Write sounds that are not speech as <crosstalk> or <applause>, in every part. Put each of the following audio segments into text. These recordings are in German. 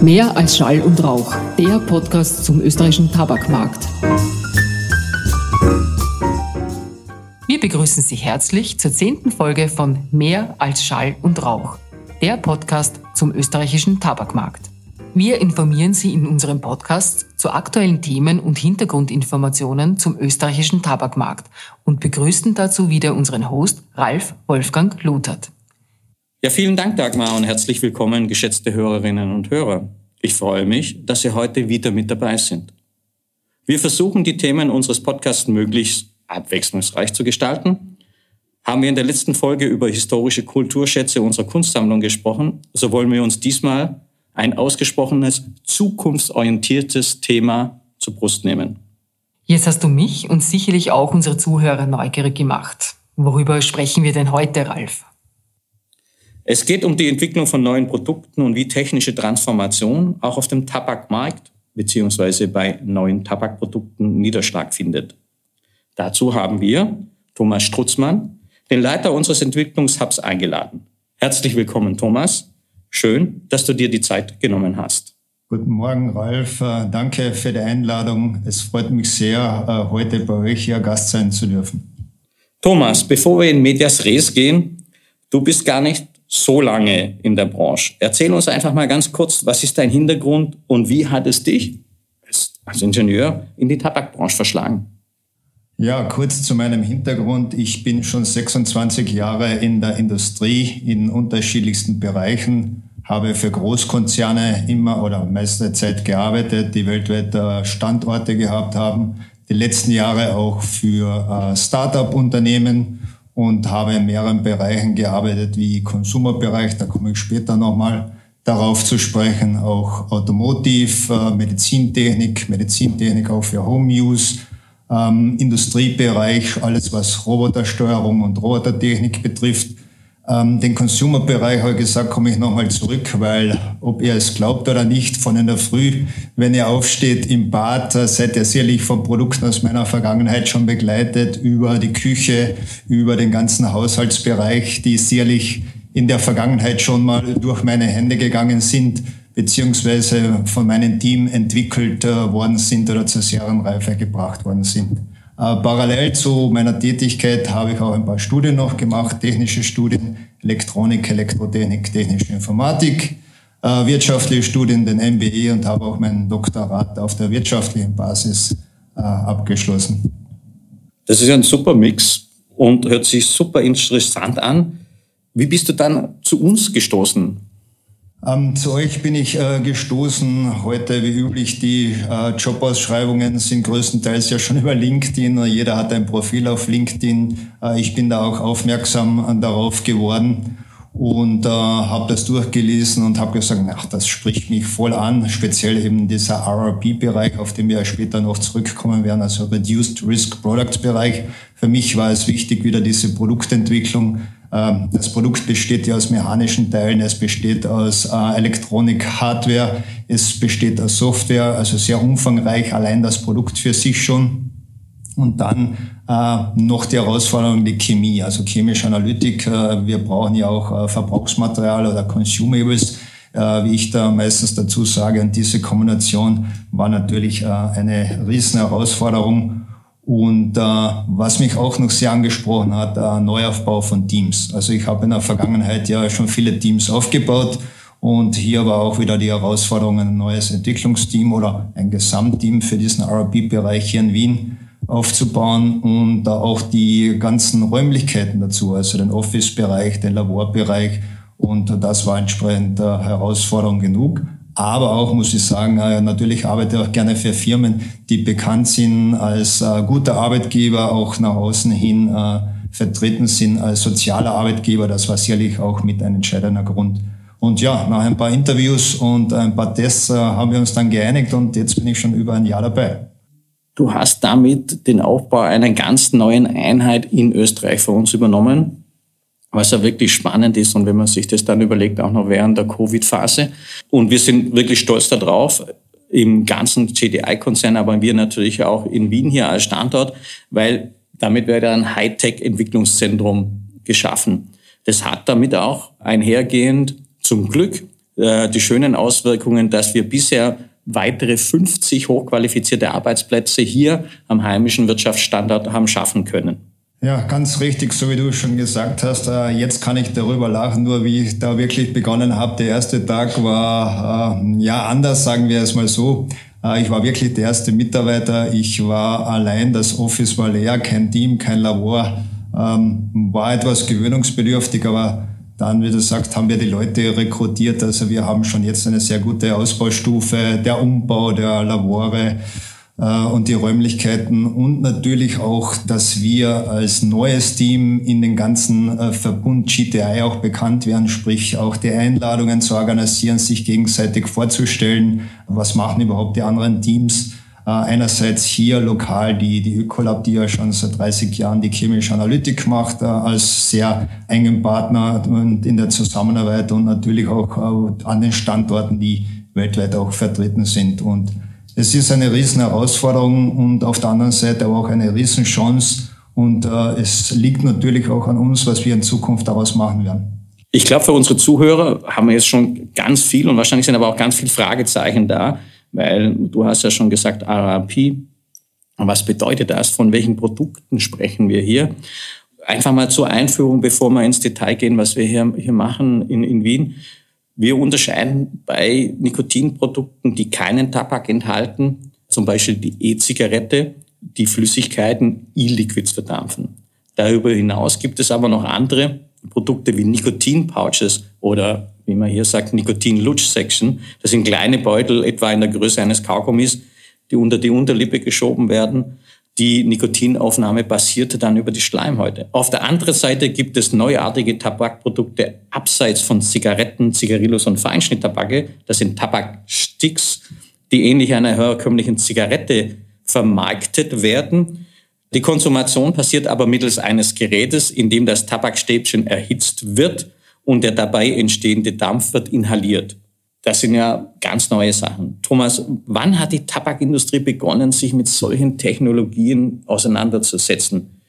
Mehr als Schall und Rauch, der Podcast zum österreichischen Tabakmarkt. Wir begrüßen Sie herzlich zur zehnten Folge von Mehr als Schall und Rauch, der Podcast zum österreichischen Tabakmarkt. Wir informieren Sie in unserem Podcast zu aktuellen Themen und Hintergrundinformationen zum österreichischen Tabakmarkt und begrüßen dazu wieder unseren Host Ralf Wolfgang Luthert. Ja, vielen Dank, Dagmar, und herzlich willkommen, geschätzte Hörerinnen und Hörer. Ich freue mich, dass Sie heute wieder mit dabei sind. Wir versuchen, die Themen unseres Podcasts möglichst abwechslungsreich zu gestalten. Haben wir in der letzten Folge über historische Kulturschätze unserer Kunstsammlung gesprochen, so wollen wir uns diesmal ein ausgesprochenes, zukunftsorientiertes Thema zur Brust nehmen. Jetzt hast du mich und sicherlich auch unsere Zuhörer neugierig gemacht. Worüber sprechen wir denn heute, Ralf? Es geht um die Entwicklung von neuen Produkten und wie technische Transformation auch auf dem Tabakmarkt bzw. bei neuen Tabakprodukten Niederschlag findet. Dazu haben wir Thomas Strutzmann, den Leiter unseres Entwicklungshubs, eingeladen. Herzlich willkommen, Thomas. Schön, dass du dir die Zeit genommen hast. Guten Morgen, Ralf. Äh, danke für die Einladung. Es freut mich sehr, äh, heute bei euch hier Gast sein zu dürfen. Thomas, bevor wir in Medias Res gehen, du bist gar nicht so lange in der Branche. Erzähl uns einfach mal ganz kurz, was ist dein Hintergrund und wie hat es dich als Ingenieur in die Tabakbranche verschlagen? Ja, kurz zu meinem Hintergrund. Ich bin schon 26 Jahre in der Industrie in unterschiedlichsten Bereichen, habe für Großkonzerne immer oder meiste Zeit gearbeitet, die weltweit äh, Standorte gehabt haben. Die letzten Jahre auch für äh, Start-up-Unternehmen und habe in mehreren Bereichen gearbeitet, wie Konsumerbereich, da komme ich später nochmal darauf zu sprechen, auch Automotive, äh, Medizintechnik, Medizintechnik auch für Home Use, ähm, Industriebereich, alles was Robotersteuerung und Robotertechnik betrifft. Ähm, den Consumer-Bereich habe ich gesagt, komme ich nochmal zurück, weil ob ihr es glaubt oder nicht, von in der Früh, wenn ihr aufsteht im Bad, seid ihr sicherlich von Produkten aus meiner Vergangenheit schon begleitet, über die Küche, über den ganzen Haushaltsbereich, die sicherlich in der Vergangenheit schon mal durch meine Hände gegangen sind beziehungsweise von meinem Team entwickelt äh, worden sind oder zur Serienreife gebracht worden sind. Äh, parallel zu meiner Tätigkeit habe ich auch ein paar Studien noch gemacht, technische Studien, Elektronik, Elektrotechnik, technische Informatik, äh, wirtschaftliche Studien, den MBE und habe auch meinen Doktorat auf der wirtschaftlichen Basis abgeschlossen. Das ist ein super Mix und hört sich super interessant an. Wie bist du dann zu uns gestoßen? Ähm, zu euch bin ich äh, gestoßen. Heute, wie üblich, die äh, Jobausschreibungen sind größtenteils ja schon <laughs> über LinkedIn. Jeder hat ein Profil auf LinkedIn. Äh, ich bin da auch aufmerksam äh, darauf geworden und äh, habe das durchgelesen und habe gesagt, ach, das spricht mich voll an, speziell eben dieser RRP-Bereich, auf den wir später noch zurückkommen werden, also Reduced Risk Product Bereich. Für mich war es wichtig, wieder diese Produktentwicklung das Produkt besteht ja aus mechanischen Teilen, es besteht aus äh, Elektronik, Hardware, es besteht aus Software, also sehr umfangreich, allein das Produkt für sich schon. Und dann äh, noch die Herausforderung die Chemie, also chemische Analytik. Äh, wir brauchen ja auch Verbrauchsmaterial oder Consumables, wie ich da meistens dazu sage. Und diese Kombination war natürlich eine riesen Herausforderung. Und äh, was mich auch noch sehr angesprochen hat, äh, Neuaufbau von Teams. Also ich habe in der Vergangenheit ja schon viele Teams aufgebaut und hier war auch wieder die Herausforderung, ein neues Entwicklungsteam oder ein Gesamtteam für diesen RB-Bereich hier in Wien aufzubauen und da auch die ganzen Räumlichkeiten dazu, also den Office-Bereich, den Laborbereich und das war entsprechend äh, Herausforderung genug. Aber auch, muss ich sagen, äh, natürlich arbeite ich auch gerne für Firmen, die bekannt sind als äh, guter Arbeitgeber, auch nach außen hin äh, vertreten sind als sozialer Arbeitgeber. Das war sicherlich auch mit ein entscheidender Grund. Und ja, nach ein paar Interviews und ein paar Tests haben wir uns dann geeinigt und jetzt bin ich schon über ein Jahr dabei. Du hast damit den Aufbau einer ganz neuen Einheit in Österreich für uns übernommen was ja wirklich spannend ist und wenn man sich das dann überlegt, auch noch während der Covid-Phase. Und wir sind wirklich stolz darauf, im ganzen GDI-Konzern, aber wir natürlich auch in Wien hier als Standort, weil damit wird ein Hightech-Entwicklungszentrum geschaffen. Das hat damit auch einhergehend zum Glück äh, die schönen Auswirkungen, dass wir bisher weitere 50 hochqualifizierte Arbeitsplätze hier am heimischen Wirtschaftsstandort haben schaffen können. Ja, ganz richtig, so wie du schon gesagt hast. Äh, jetzt kann ich darüber lachen, nur wie ich da wirklich begonnen habe. Der erste Tag war äh, ja anders, sagen wir es mal so. Äh, ich war wirklich der erste Mitarbeiter. Ich war allein, das Office war leer, kein Team, kein Labor. Ähm, war etwas gewöhnungsbedürftig, aber dann, wie du sagst, haben wir die Leute rekrutiert. Also wir haben schon jetzt eine sehr gute Ausbaustufe, der Umbau der Labore und die Räumlichkeiten und natürlich auch, dass wir als neues Team in den ganzen äh, Verbund GTI auch bekannt werden, sprich auch die Einladungen zu organisieren, sich gegenseitig vorzustellen, was machen überhaupt die anderen Teams äh, einerseits hier lokal die, die Ökolab, die ja schon seit 30 Jahren die chemische Analytik macht, äh, als sehr engen Partner und in der Zusammenarbeit und natürlich auch äh, an den Standorten, die weltweit auch vertreten sind. Und es ist eine riesen Herausforderung und auf der anderen Seite aber auch eine riesen Chance. Und äh, es liegt natürlich auch an uns, was wir in Zukunft daraus machen werden. Ich glaube, für unsere Zuhörer haben wir jetzt schon ganz viel und wahrscheinlich sind aber auch ganz viele Fragezeichen da weil du hast ja schon gesagt, RRP. Was bedeutet das? Von welchen Produkten sprechen wir hier? Einfach mal zur Einführung, bevor wir ins Detail gehen, was wir hier, hier machen in, in Wien. Wir unterscheiden bei Nikotinprodukten, die keinen Tabak enthalten, zum Beispiel die E-Zigarette, die Flüssigkeiten E-Liquids verdampfen. Darüber hinaus gibt es aber noch andere Produkte wie Nikotin-Pouches oder wie man hier sagt, Nikotin-Lutsch-Section. Das sind kleine Beutel, etwa in der Größe eines Kaugummis, die unter die Unterlippe geschoben werden. Die Nikotinaufnahme basierte dann über die Schleimhäute. Auf der anderen Seite gibt es neuartige Tabakprodukte abseits von Zigaretten, Zigarillos und Feinschnitttabake. Das sind Tabaksticks, die ähnlich einer herkömmlichen Zigarette vermarktet werden. Die Konsumation passiert aber mittels eines Gerätes, in dem das Tabakstäbchen erhitzt wird und der dabei entstehende Dampf wird inhaliert. Das sind ja ganz neue Sachen. Thomas, wann hat die Tabakindustrie begonnen, sich mit solchen Technologien auseinanderzusetzen?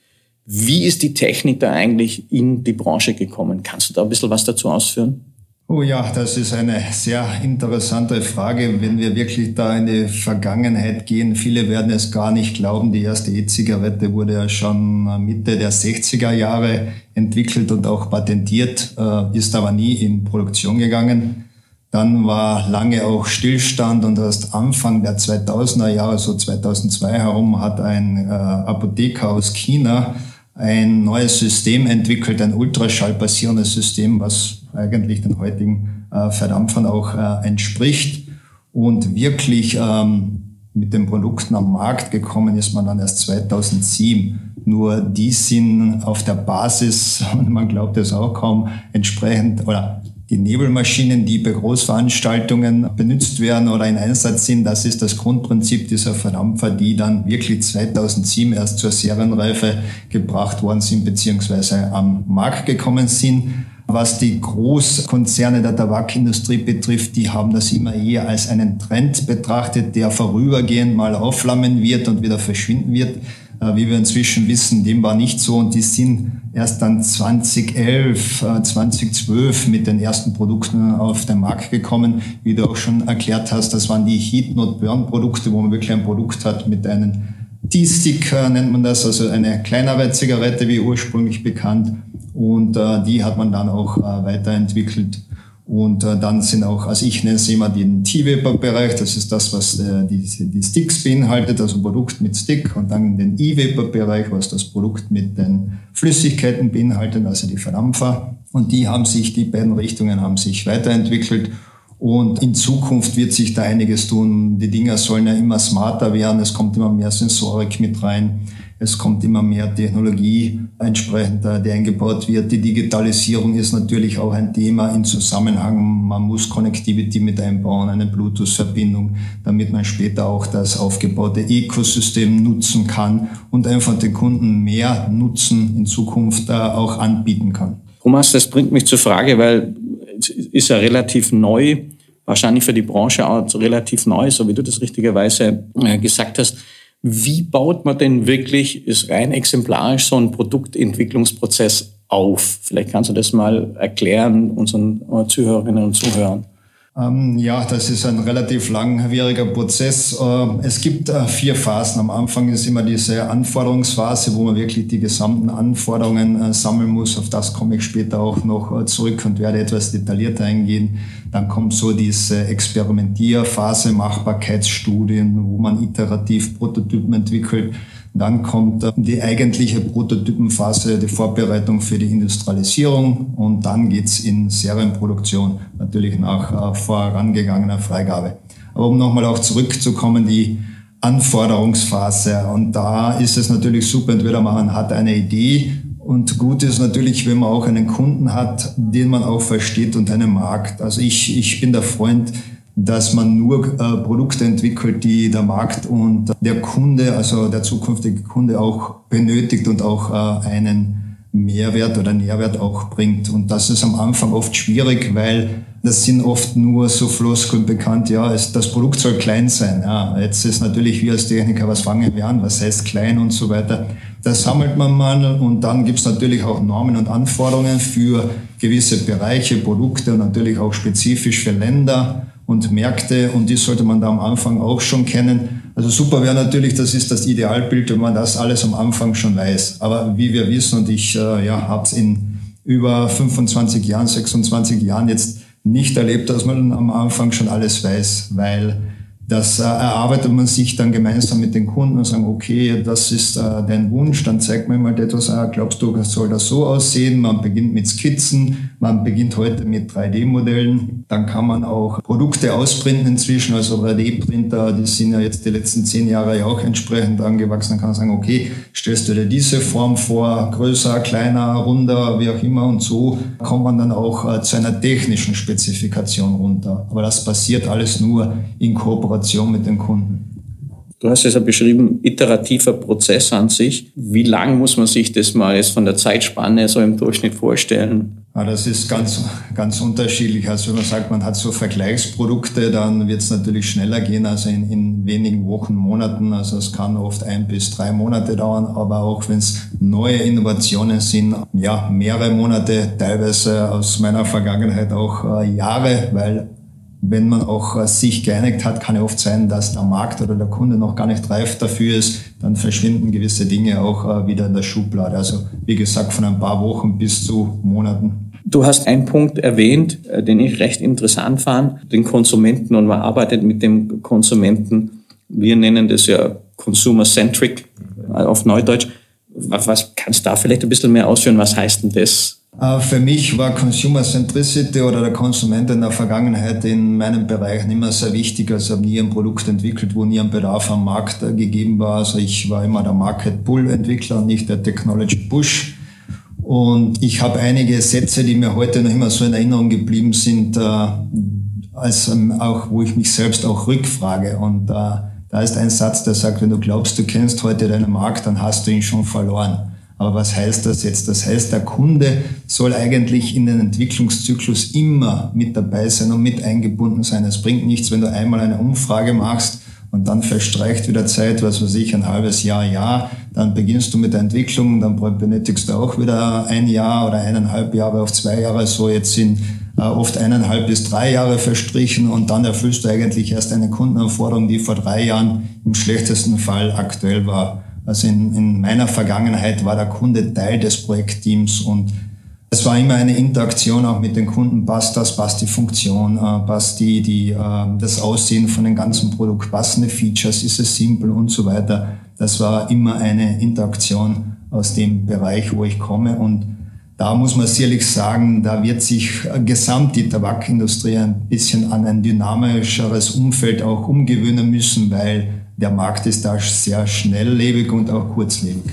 Wie ist die Technik da eigentlich in die Branche gekommen? Kannst du da ein bisschen was dazu ausführen? Oh ja, das ist eine sehr interessante Frage. Wenn wir wirklich da in die Vergangenheit gehen, viele werden es gar nicht glauben. Die erste E-Zigarette wurde ja schon Mitte der 60er Jahre entwickelt und auch patentiert, äh, ist aber nie in Produktion gegangen. Dann war lange auch Stillstand und erst Anfang der 2000er Jahre, so 2002 herum, hat ein äh, Apotheker aus China ein neues System entwickelt, ein ultraschallbasierendes System, was eigentlich den heutigen äh, Verdampfern auch äh, entspricht. Und wirklich ähm, mit den Produkten am Markt gekommen ist man dann erst 2007. Nur die sind auf der Basis, <laughs> und man glaubt es auch kaum, entsprechend oder die Nebelmaschinen, die bei Großveranstaltungen benutzt werden oder in Einsatz sind, das ist das Grundprinzip dieser Verdampfer, die dann wirklich 2007 erst zur Serienreife gebracht worden sind beziehungsweise am Markt gekommen sind. Was die Großkonzerne der Tabakindustrie betrifft, die haben das immer eher als einen Trend betrachtet, der vorübergehend mal aufflammen wird und wieder verschwinden wird. Äh, wie wir inzwischen wissen, dem war nicht so und die sind erst dann 2011, 2012 äh, mit den ersten Produkten auf den Markt gekommen. Wie du auch schon erklärt hast, das waren die Heat Not Burn Produkte, wo man wirklich ein Produkt hat mit einem T-Stick nennt man das, also eine kleinere Zigarette wie ursprünglich bekannt. Und äh, die hat man dann auch weiterentwickelt und äh, dann sind auch, also ich nenne es immer den T-Vapor-Bereich, das ist das, was äh, die, die Sticks beinhaltet, also Produkt mit Stick und dann den E-Vapor-Bereich, was das Produkt mit den Flüssigkeiten beinhaltet, also die Verdampfer. Und die haben sich, die beiden Richtungen haben sich weiterentwickelt und in Zukunft wird sich da einiges tun. Die Dinger sollen ja immer smarter werden, es kommt immer mehr Sensorik mit rein. Es kommt immer mehr Technologie entsprechend, die eingebaut wird. Die Digitalisierung ist natürlich auch ein Thema im Zusammenhang. Man muss Connectivity mit einbauen, eine Bluetooth-Verbindung, damit man später auch das aufgebaute Ökosystem nutzen kann und einfach den Kunden mehr Nutzen in Zukunft äh, auch anbieten kann. Thomas, das bringt mich zur Frage, weil es ist ja relativ neu, wahrscheinlich für die Branche auch relativ neu, so wie du das richtigerweise äh, gesagt hast. Wie baut man denn wirklich, ist rein exemplarisch, so einen Produktentwicklungsprozess auf? Vielleicht kannst du das mal erklären unseren Zuhörerinnen und Zuhörern. Ähm, ja, das ist ein relativ langwieriger Prozess. Ähm, es gibt äh, vier Phasen. Am Anfang ist immer diese Anforderungsphase, wo man wirklich die gesamten Anforderungen äh, sammeln muss. Auf das komme ich später auch noch äh, zurück und werde etwas detaillierter eingehen. Dann kommt so diese Experimentierphase, Machbarkeitsstudien, wo man iterativ Prototypen entwickelt. Dann kommt die eigentliche Prototypenphase, die Vorbereitung für die Industrialisierung und dann geht's in Serienproduktion, natürlich nach äh, vorangegangener Freigabe. Aber um nochmal auch zurückzukommen, die Anforderungsphase. Und da ist es natürlich super, entweder man hat eine Idee und gut ist natürlich, wenn man auch einen Kunden hat, den man auch versteht und einen Markt. Also ich, ich bin der Freund, dass man nur äh, Produkte entwickelt, die der Markt und der Kunde, also der zukünftige Kunde auch benötigt und auch äh, einen Mehrwert oder Nährwert auch bringt. Und das ist am Anfang oft schwierig, weil das sind oft nur so Floskeln bekannt, ja, es, das Produkt soll klein sein. Ja, jetzt ist natürlich wir als Techniker, was fangen wir an, was heißt klein und so weiter. Das sammelt man mal und dann gibt's natürlich auch Normen und Anforderungen für gewisse Bereiche, Produkte und natürlich auch spezifisch für Länder und Märkte und die sollte man da am Anfang auch schon kennen. Also super wäre natürlich, das ist das Idealbild, wenn man das alles am Anfang schon weiß. Aber wie wir wissen und ich äh, ja, habe es in über 25 Jahren, 26 Jahren jetzt nicht erlebt, dass man am Anfang schon alles weiß, weil das äh, erarbeitet man sich dann gemeinsam mit den Kunden und sagen, okay, das ist äh, dein Wunsch, dann zeig mir mal etwas, äh, glaubst du, soll das so aussehen? Man beginnt mit Skizzen, man beginnt heute mit 3D-Modellen, dann kann man auch Produkte ausprinten inzwischen, also 3D-Printer, die sind ja jetzt die letzten zehn Jahre ja auch entsprechend angewachsen, dann kann man sagen, okay, stellst du dir diese Form vor, größer, kleiner, runder, wie auch immer und so kommt man dann auch äh, zu einer technischen Spezifikation runter. Aber das passiert alles nur in Kooperation Kooperation mit den Kunden. Du hast es ja beschrieben, iterativer Prozess an sich. Wie lang muss man sich das mal jetzt von der Zeitspanne so im Durchschnitt vorstellen? Ja, das ist ganz, ganz unterschiedlich. Also wenn man sagt, man hat so Vergleichsprodukte, dann wird es natürlich schneller gehen, also in, in wenigen Wochen, Monaten. Also es kann oft ein bis drei Monate dauern, aber auch wenn es neue Innovationen sind, ja, mehrere Monate, teilweise aus meiner Vergangenheit auch äh, Jahre, weil wenn man auch äh, sich geeinigt hat, kann ja oft sein, dass der Markt oder der Kunde noch gar nicht reif dafür ist. Dann verschwinden gewisse Dinge auch äh, wieder in der Schublade. Also wie gesagt, von ein paar Wochen bis zu Monaten. Du hast einen Punkt erwähnt, äh, den ich recht interessant fand, den Konsumenten und man arbeitet mit dem Konsumenten. Wir nennen das ja Consumer-Centric auf Neudeutsch. Was kannst du da vielleicht ein bisschen mehr ausführen? Was heißt denn das für mich war Consumer Centricity oder der Konsument in der Vergangenheit in meinem Bereich immer sehr wichtig. Also habe nie ein Produkt entwickelt, wo nie ein Bedarf am Markt äh, gegeben war. Also ich war immer der Market Pull Entwickler und nicht der Technology Push. Und ich habe einige Sätze, die mir heute noch immer so in Erinnerung geblieben sind, äh, als auch, wo ich mich selbst auch rückfrage. Und da ist ein Satz, der sagt, wenn du glaubst, du kennst heute deinen Markt, dann hast du ihn schon verloren. Aber was heißt das jetzt? Das heißt, der Kunde soll eigentlich in den Entwicklungszyklus immer mit dabei sein und mit eingebunden sein. Es bringt nichts, wenn du einmal eine Umfrage machst und dann verstreicht wieder Zeit, was weiß ich, ein halbes Jahr, Jahr, dann beginnst du mit der Entwicklung, dann benötigst du auch wieder ein Jahr oder eineinhalb Jahre auf zwei Jahre, so jetzt sind äh, oft eineinhalb bis drei Jahre verstrichen und dann erfüllst du eigentlich erst eine Kundenanforderung, die vor drei Jahren im schlechtesten Fall aktuell war. Also in, in meiner Vergangenheit war der Kunde Teil des Projektteams und es war immer eine Interaktion auch mit den Kunden. Passt das, passt die Funktion, äh, passt die, die, äh, das Aussehen von dem ganzen Produkt, passende Features, ist es simpel? Und so weiter. Das war immer eine Interaktion aus dem Bereich, wo ich komme. Und da muss man sicherlich sagen, da wird sich gesamt die Tabakindustrie ein bisschen an ein dynamischeres Umfeld auch umgewöhnen müssen, weil der Markt ist da sehr schnelllebig und auch kurzlebig.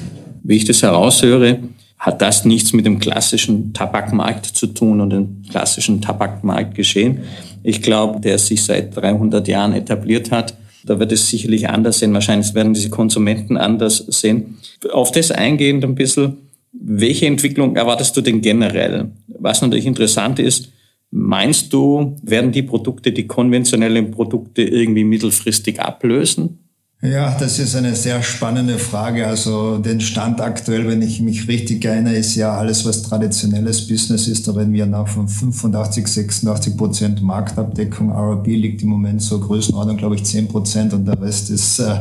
Wie ich das heraushöre, hat das nichts mit dem klassischen Tabakmarkt zu tun und dem klassischen Tabakmarkt geschehen. Ich glaube, der sich seit 300 Jahren etabliert hat, da wird es sicherlich anders sein. Wahrscheinlich werden diese Konsumenten anders sehen. Auf das eingehend ein bisschen, welche Entwicklung erwartest du denn generell? Was natürlich interessant ist, meinst du, werden die Produkte, die konventionellen Produkte irgendwie mittelfristig ablösen? Ja, das ist eine sehr spannende Frage. Also den Stand aktuell, wenn ich mich richtig erinnere, ist ja alles, was traditionelles Business ist. Da reden wir nach von 85, 86 Prozent Marktabdeckung. RB liegt im Moment so Größenordnung, glaube ich, 10 Prozent und der Rest ist äh,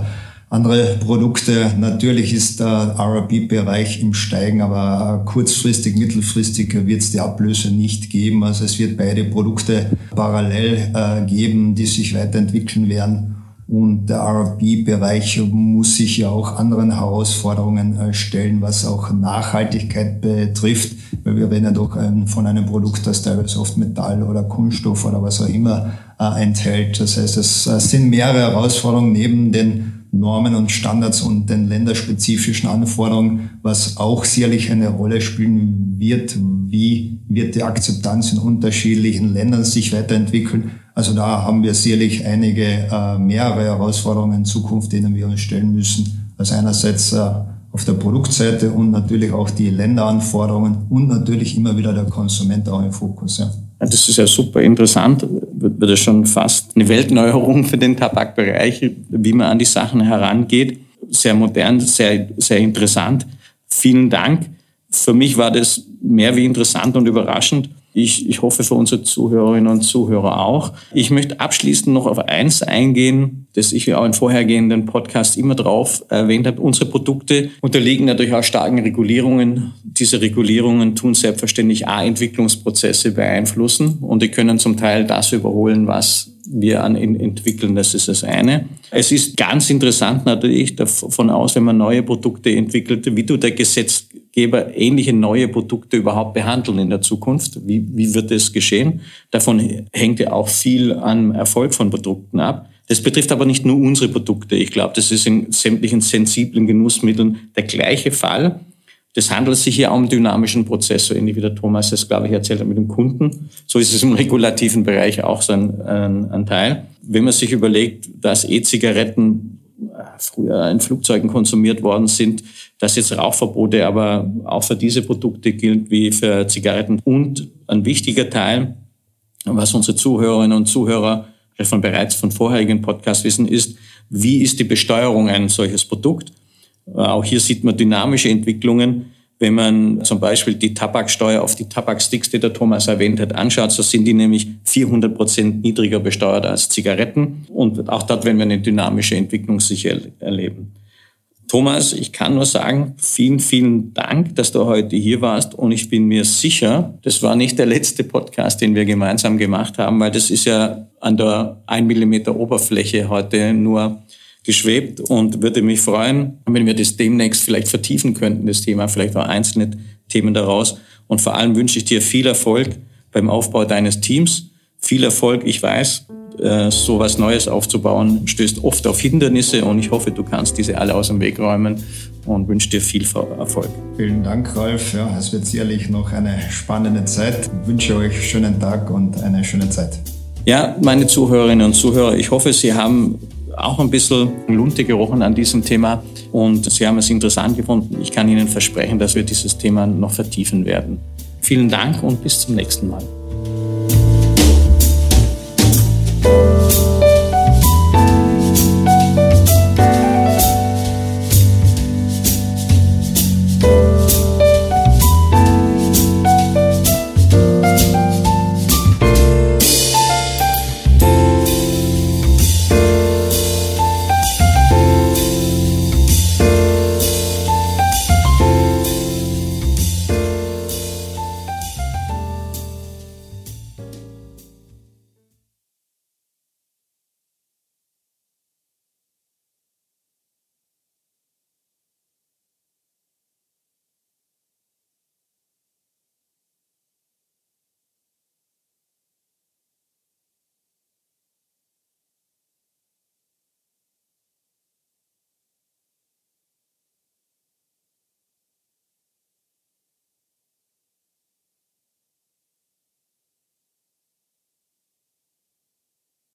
andere Produkte. Natürlich ist der RB-Bereich im Steigen, aber kurzfristig, mittelfristig wird es die Ablöse nicht geben. Also es wird beide Produkte parallel äh, geben, die sich weiterentwickeln werden. Und der RB-Bereich muss sich ja auch anderen Herausforderungen äh, stellen, was auch Nachhaltigkeit betrifft, weil wir reden ja doch ähm, von einem Produkt, das teilweise oft Metall oder Kunststoff oder was auch immer äh, enthält. Das heißt, es äh, sind mehrere Herausforderungen neben den Normen und Standards und den länderspezifischen Anforderungen, was auch sicherlich eine Rolle spielen wird. Wie wird die Akzeptanz in unterschiedlichen Ländern sich weiterentwickeln? Also da haben wir sicherlich einige äh, mehrere Herausforderungen in Zukunft, denen wir uns stellen müssen. Also einerseits äh, auf der Produktseite und natürlich auch die Länderanforderungen und natürlich immer wieder der Konsument auch im Fokus. Ja. Das ist ja super interessant, wird, wird schon fast eine Weltneuerung für den Tabakbereich, wie man an die Sachen herangeht. Sehr modern, sehr, sehr interessant. Vielen Dank. Für mich war das mehr wie interessant und überraschend. Ich, ich hoffe für unsere Zuhörerinnen und Zuhörer auch. Ich möchte abschließend noch auf eins eingehen, das ich auch in vorhergehenden Podcasts immer drauf erwähnt habe. Unsere Produkte unterliegen natürlich auch starken Regulierungen. Diese Regulierungen tun selbstverständlich A-Entwicklungsprozesse beeinflussen und die können zum Teil das überholen, was wir an entwickeln, das ist das eine. Es ist ganz interessant natürlich davon aus, wenn man neue Produkte entwickelt, wie du der Gesetzgeber ähnliche neue Produkte überhaupt behandeln in der Zukunft. Wie, wie wird das geschehen? Davon hängt ja auch viel am Erfolg von Produkten ab. Das betrifft aber nicht nur unsere Produkte. Ich glaube, das ist in sämtlichen sensiblen Genussmitteln der gleiche Fall. Das handelt sich hier um dynamischen Prozess, so ähnlich wie der Thomas das, glaube ich, erzählt hat mit dem Kunden. So ist es im regulativen Bereich auch so ein, ein, ein Teil. Wenn man sich überlegt, dass E-Zigaretten äh, früher in Flugzeugen konsumiert worden sind, dass jetzt Rauchverbote aber auch für diese Produkte gilt wie für Zigaretten. Und ein wichtiger Teil, was unsere Zuhörerinnen und Zuhörer von bereits von vorherigen Podcasts wissen, ist, wie ist die Besteuerung ein solches Produkt? Auch hier sieht man dynamische Entwicklungen. Wenn man zum Beispiel die Tabaksteuer auf die Tabaksticks, die der Thomas erwähnt hat, anschaut, so sind die nämlich 400 Prozent niedriger besteuert als Zigaretten. Und auch dort werden wir eine dynamische Entwicklung sicher erleben. Thomas, ich kann nur sagen, vielen, vielen Dank, dass du heute hier warst. Und ich bin mir sicher, das war nicht der letzte Podcast, den wir gemeinsam gemacht haben, weil das ist ja an der 1 Millimeter Oberfläche heute nur geschwebt und würde mich freuen, wenn wir das demnächst vielleicht vertiefen könnten, das Thema, vielleicht auch einzelne Themen daraus. Und vor allem wünsche ich dir viel Erfolg beim Aufbau deines Teams. Viel Erfolg, ich weiß, äh, so was Neues aufzubauen, stößt oft auf Hindernisse und ich hoffe, du kannst diese alle aus dem Weg räumen und wünsche dir viel Erfolg. Vielen Dank, Ralf. Ja, es wird sicherlich noch eine spannende Zeit. Ich wünsche euch schönen Tag und eine schöne Zeit. Ja, meine Zuhörerinnen und Zuhörer, ich hoffe, Sie haben auch ein bisschen Lunte gerochen an diesem Thema und Sie haben es interessant gefunden. Ich kann Ihnen versprechen, dass wir dieses Thema noch vertiefen werden. Vielen Dank und bis zum nächsten Mal.